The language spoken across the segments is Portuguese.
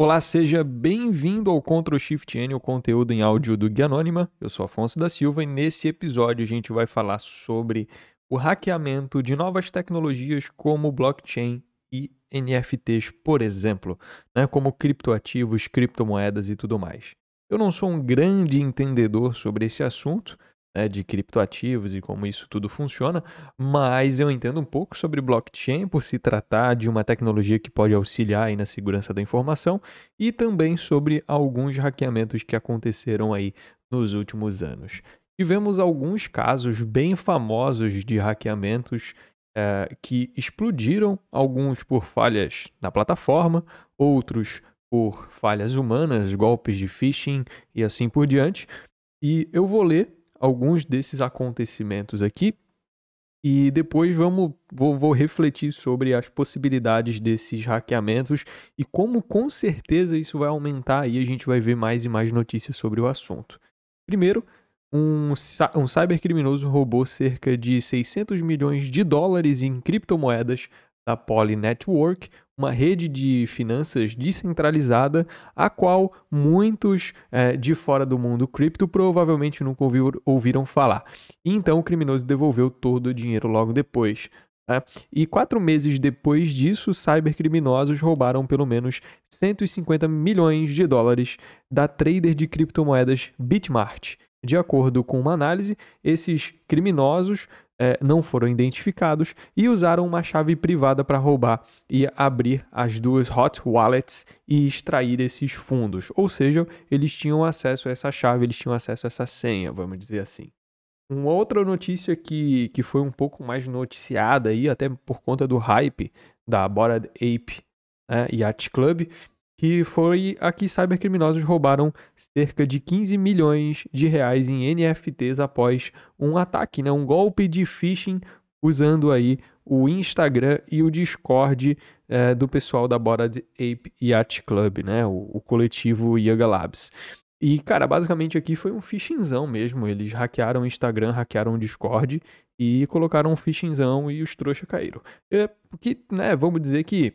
Olá, seja bem-vindo ao Ctrl Shift N, o conteúdo em áudio do Guia Anônima. Eu sou Afonso da Silva e nesse episódio a gente vai falar sobre o hackeamento de novas tecnologias como blockchain e NFTs, por exemplo, né, como criptoativos, criptomoedas e tudo mais. Eu não sou um grande entendedor sobre esse assunto, né, de criptoativos e como isso tudo funciona, mas eu entendo um pouco sobre blockchain por se tratar de uma tecnologia que pode auxiliar na segurança da informação e também sobre alguns hackeamentos que aconteceram aí nos últimos anos. Tivemos alguns casos bem famosos de hackeamentos é, que explodiram, alguns por falhas na plataforma, outros por falhas humanas, golpes de phishing e assim por diante. E eu vou ler alguns desses acontecimentos aqui e depois vamos vou, vou, refletir sobre as possibilidades desses hackeamentos e como com certeza isso vai aumentar e a gente vai ver mais e mais notícias sobre o assunto. Primeiro, um, um cybercriminoso roubou cerca de 600 milhões de dólares em criptomoedas da Poly Network, uma rede de finanças descentralizada, a qual muitos é, de fora do mundo cripto provavelmente nunca ouviram, falar. E então o criminoso devolveu todo o dinheiro logo depois. Né? E quatro meses depois disso, cybercriminosos roubaram pelo menos 150 milhões de dólares da trader de criptomoedas Bitmart. De acordo com uma análise, esses criminosos é, não foram identificados e usaram uma chave privada para roubar e abrir as duas hot wallets e extrair esses fundos. Ou seja, eles tinham acesso a essa chave, eles tinham acesso a essa senha, vamos dizer assim. Uma outra notícia que, que foi um pouco mais noticiada aí, até por conta do hype da Bored Ape né, Yacht Club, que foi a que cybercriminosos roubaram cerca de 15 milhões de reais em NFTs após um ataque, né? um golpe de phishing usando aí o Instagram e o Discord é, do pessoal da Bored Ape Yacht Club, né? o, o coletivo Yoga Labs. E, cara, basicamente aqui foi um phishingzão mesmo. Eles hackearam o Instagram, hackearam o Discord e colocaram um phishingzão e os trouxas caíram. É, porque, né, vamos dizer que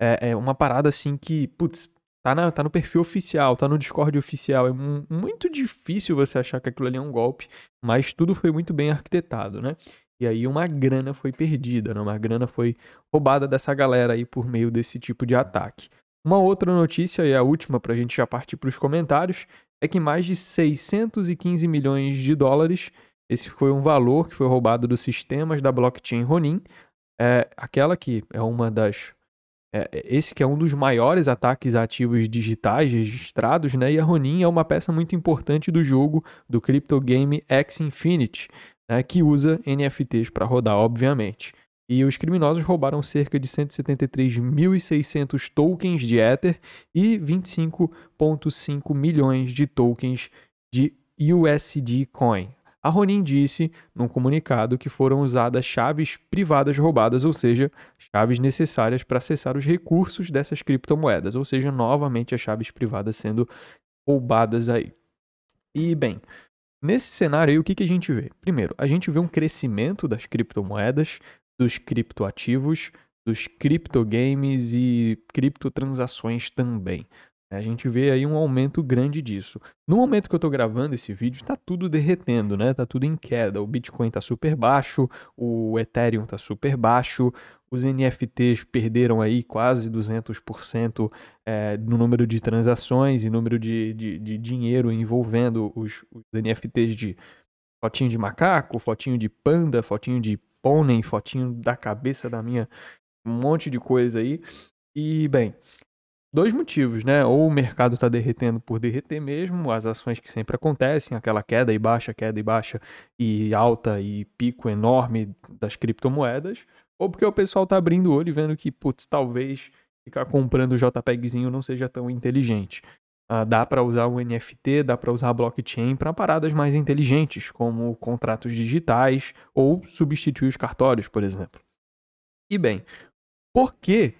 é, é uma parada assim que, putz, tá, na, tá no perfil oficial, tá no Discord oficial. É muito difícil você achar que aquilo ali é um golpe, mas tudo foi muito bem arquitetado, né? E aí uma grana foi perdida, né? uma grana foi roubada dessa galera aí por meio desse tipo de ataque. Uma outra notícia, e a última para a gente já partir para os comentários, é que mais de 615 milhões de dólares, esse foi um valor que foi roubado dos sistemas da blockchain Ronin, é aquela que é uma das esse que é um dos maiores ataques ativos digitais registrados, né? E a Ronin é uma peça muito importante do jogo do crypto game X Infinity, né? que usa NFTs para rodar, obviamente. E os criminosos roubaram cerca de 173.600 tokens de Ether e 25,5 milhões de tokens de USD Coin. A Ronin disse num comunicado que foram usadas chaves privadas roubadas, ou seja, chaves necessárias para acessar os recursos dessas criptomoedas, ou seja, novamente as chaves privadas sendo roubadas aí. E bem, nesse cenário aí o que, que a gente vê? Primeiro, a gente vê um crescimento das criptomoedas, dos criptoativos, dos criptogames e criptotransações também. A gente vê aí um aumento grande disso. No momento que eu estou gravando esse vídeo, está tudo derretendo, né? Tá tudo em queda. O Bitcoin está super baixo, o Ethereum está super baixo, os NFTs perderam aí quase 200% é, no número de transações e número de, de, de dinheiro envolvendo os, os, NFTs de fotinho de macaco, fotinho de panda, fotinho de pônei, fotinho da cabeça da minha, um monte de coisa aí. E, bem, dois motivos, né? Ou o mercado está derretendo por derreter mesmo, as ações que sempre acontecem, aquela queda e baixa, queda e baixa e alta e pico enorme das criptomoedas, ou porque o pessoal está abrindo o olho e vendo que, putz, talvez ficar comprando o JPEGzinho não seja tão inteligente. Uh, dá para usar o NFT, dá para usar a blockchain para paradas mais inteligentes, como contratos digitais ou substituir os cartórios, por exemplo. E bem, por que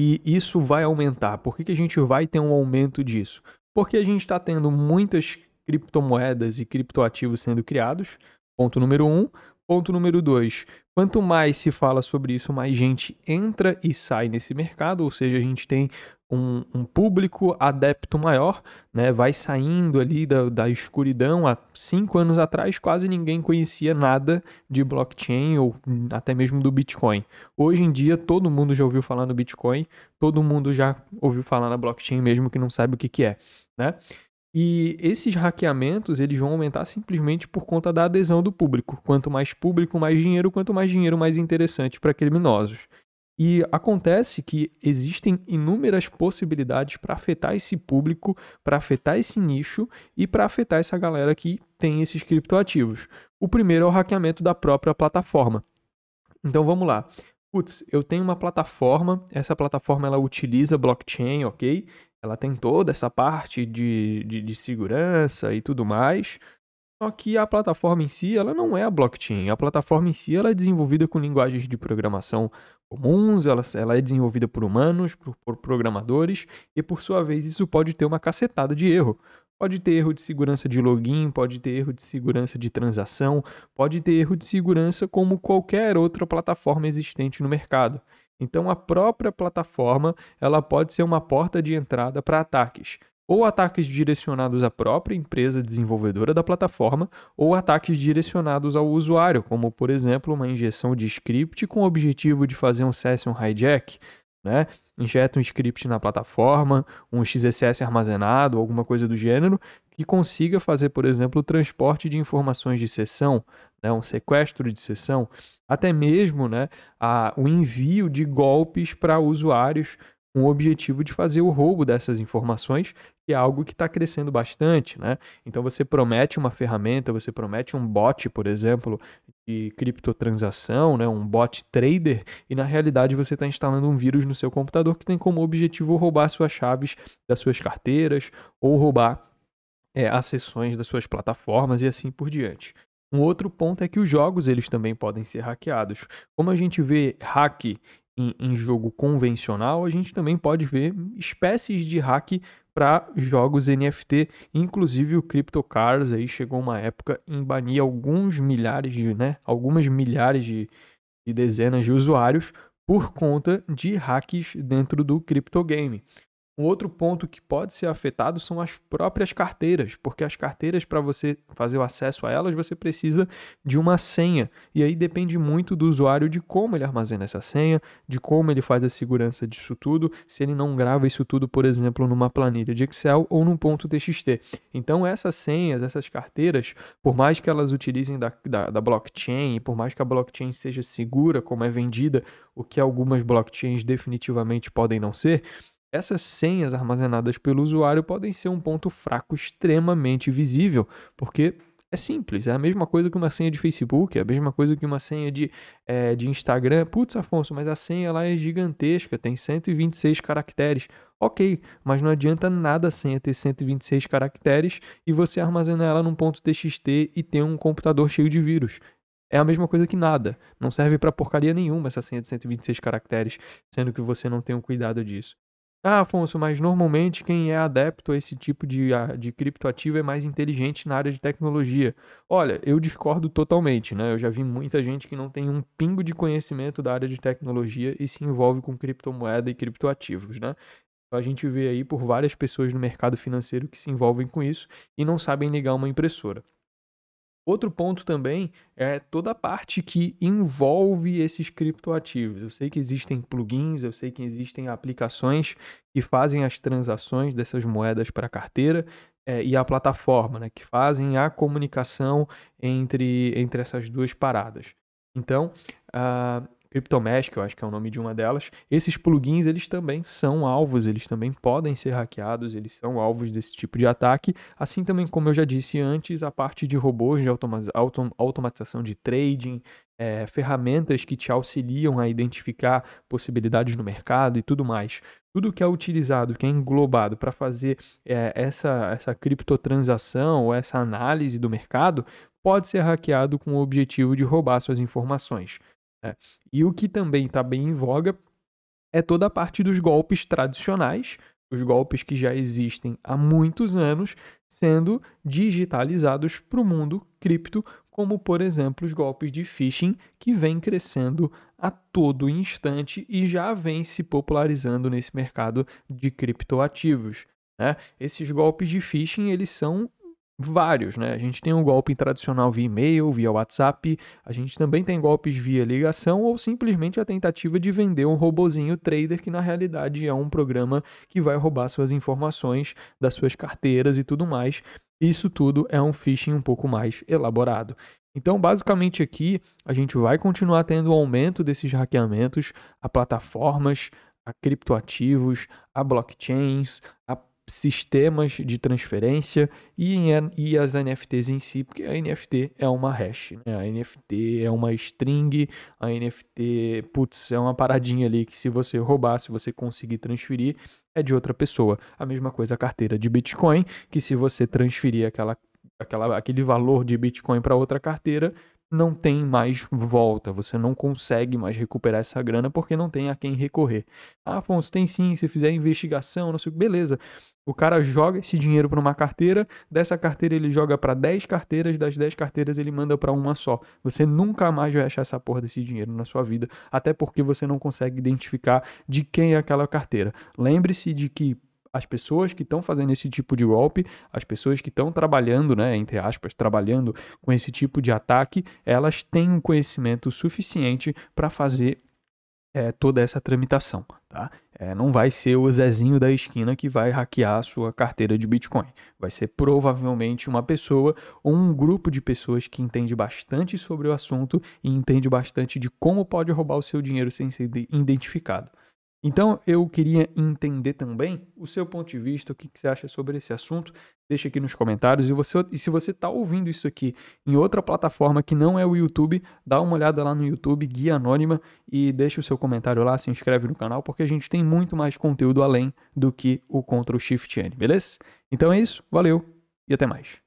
e isso vai aumentar. Por que, que a gente vai ter um aumento disso? Porque a gente está tendo muitas criptomoedas e criptoativos sendo criados, ponto número um. Ponto número dois: quanto mais se fala sobre isso, mais gente entra e sai nesse mercado, ou seja, a gente tem um, um, público adepto maior, né? Vai saindo ali da, da escuridão. Há cinco anos atrás, quase ninguém conhecia nada de blockchain ou até mesmo do Bitcoin. Hoje em dia, todo mundo já ouviu falar no Bitcoin, todo mundo já ouviu falar na blockchain, mesmo que não saiba o que, que é, né? E esses hackeamentos, eles vão aumentar simplesmente por conta da adesão do público. Quanto mais público, mais dinheiro, quanto mais dinheiro, mais interessante para criminosos. E acontece que existem inúmeras possibilidades para afetar esse público, para afetar esse nicho e para afetar essa galera que tem esses criptoativos. O primeiro é o hackeamento da própria plataforma. Então vamos lá. Putz, eu tenho uma plataforma, essa plataforma ela utiliza blockchain, ok? Ela tem toda essa parte de, de, de segurança e tudo mais. Só que a plataforma em si, ela não é a blockchain. A plataforma em si, ela é desenvolvida com linguagens de programação comuns, ela, ela é desenvolvida por humanos, por, por programadores, e por sua vez isso pode ter uma cacetada de erro. Pode ter erro de segurança de login, pode ter erro de segurança de transação, pode ter erro de segurança como qualquer outra plataforma existente no mercado. Então a própria plataforma, ela pode ser uma porta de entrada para ataques ou ataques direcionados à própria empresa desenvolvedora da plataforma, ou ataques direcionados ao usuário, como por exemplo uma injeção de script com o objetivo de fazer um session hijack, né? Injeta um script na plataforma, um XSS armazenado, alguma coisa do gênero, que consiga fazer, por exemplo, o transporte de informações de sessão, né? um sequestro de sessão, até mesmo né, a, o envio de golpes para usuários com o objetivo de fazer o roubo dessas informações, que é algo que está crescendo bastante, né? Então você promete uma ferramenta, você promete um bot, por exemplo, de criptotransação, né? um bot trader, e na realidade você está instalando um vírus no seu computador que tem como objetivo roubar suas chaves das suas carteiras ou roubar é, sessões das suas plataformas e assim por diante. Um outro ponto é que os jogos eles também podem ser hackeados. Como a gente vê hack em, em jogo convencional, a gente também pode ver espécies de hack para jogos NFT, inclusive o CryptoCars aí chegou uma época em banir alguns milhares de, né, algumas milhares de, de dezenas de usuários por conta de hacks dentro do CryptoGame. Um outro ponto que pode ser afetado são as próprias carteiras, porque as carteiras, para você fazer o acesso a elas, você precisa de uma senha. E aí depende muito do usuário de como ele armazena essa senha, de como ele faz a segurança disso tudo, se ele não grava isso tudo, por exemplo, numa planilha de Excel ou num ponto TXT. Então, essas senhas, essas carteiras, por mais que elas utilizem da, da, da blockchain, por mais que a blockchain seja segura, como é vendida, o que algumas blockchains definitivamente podem não ser, essas senhas armazenadas pelo usuário podem ser um ponto fraco extremamente visível, porque é simples, é a mesma coisa que uma senha de Facebook, é a mesma coisa que uma senha de, é, de Instagram. Putz, Afonso, mas a senha lá é gigantesca, tem 126 caracteres. Ok, mas não adianta nada a senha ter 126 caracteres e você armazenar ela num ponto TXT e ter um computador cheio de vírus. É a mesma coisa que nada. Não serve para porcaria nenhuma essa senha de 126 caracteres, sendo que você não tem um cuidado disso. Ah, Afonso, mas normalmente quem é adepto a esse tipo de, de criptoativo é mais inteligente na área de tecnologia. Olha, eu discordo totalmente, né? Eu já vi muita gente que não tem um pingo de conhecimento da área de tecnologia e se envolve com criptomoeda e criptoativos, né? Então, a gente vê aí por várias pessoas no mercado financeiro que se envolvem com isso e não sabem ligar uma impressora. Outro ponto também é toda a parte que envolve esses criptoativos. Eu sei que existem plugins, eu sei que existem aplicações que fazem as transações dessas moedas para a carteira é, e a plataforma, né, que fazem a comunicação entre, entre essas duas paradas. Então, uh, CryptoMask, eu acho que é o nome de uma delas. Esses plugins, eles também são alvos, eles também podem ser hackeados, eles são alvos desse tipo de ataque. Assim também, como eu já disse antes, a parte de robôs de automa autom automatização de trading, é, ferramentas que te auxiliam a identificar possibilidades no mercado e tudo mais. Tudo que é utilizado, que é englobado para fazer é, essa, essa criptotransação ou essa análise do mercado, pode ser hackeado com o objetivo de roubar suas informações. É. E o que também está bem em voga é toda a parte dos golpes tradicionais, os golpes que já existem há muitos anos, sendo digitalizados para o mundo cripto como por exemplo os golpes de phishing que vem crescendo a todo instante e já vem se popularizando nesse mercado de criptoativos. Né? Esses golpes de phishing eles são vários, né? A gente tem um golpe tradicional via e-mail, via WhatsApp, a gente também tem golpes via ligação ou simplesmente a tentativa de vender um robozinho trader que na realidade é um programa que vai roubar suas informações das suas carteiras e tudo mais. Isso tudo é um phishing um pouco mais elaborado. Então, basicamente aqui, a gente vai continuar tendo um aumento desses hackeamentos a plataformas, a criptoativos, a blockchains, a sistemas de transferência e, e as NFTs em si, porque a NFT é uma hash, né? a NFT é uma string, a NFT, putz, é uma paradinha ali que se você roubar, se você conseguir transferir, é de outra pessoa. A mesma coisa a carteira de Bitcoin, que se você transferir aquela, aquela, aquele valor de Bitcoin para outra carteira, não tem mais volta, você não consegue mais recuperar essa grana porque não tem a quem recorrer. Ah, Afonso, tem sim, se fizer investigação, não sei beleza. O cara joga esse dinheiro para uma carteira, dessa carteira ele joga para 10 carteiras, das 10 carteiras ele manda para uma só. Você nunca mais vai achar essa porra desse dinheiro na sua vida, até porque você não consegue identificar de quem é aquela carteira. Lembre-se de que as pessoas que estão fazendo esse tipo de golpe, as pessoas que estão trabalhando, né, entre aspas, trabalhando com esse tipo de ataque, elas têm um conhecimento suficiente para fazer é, toda essa tramitação, tá? É, não vai ser o Zezinho da esquina que vai hackear a sua carteira de Bitcoin. Vai ser provavelmente uma pessoa ou um grupo de pessoas que entende bastante sobre o assunto e entende bastante de como pode roubar o seu dinheiro sem ser identificado. Então, eu queria entender também o seu ponto de vista, o que, que você acha sobre esse assunto. Deixa aqui nos comentários. E, você, e se você está ouvindo isso aqui em outra plataforma que não é o YouTube, dá uma olhada lá no YouTube, Guia Anônima, e deixa o seu comentário lá, se inscreve no canal, porque a gente tem muito mais conteúdo além do que o Ctrl Shift N, beleza? Então é isso, valeu e até mais.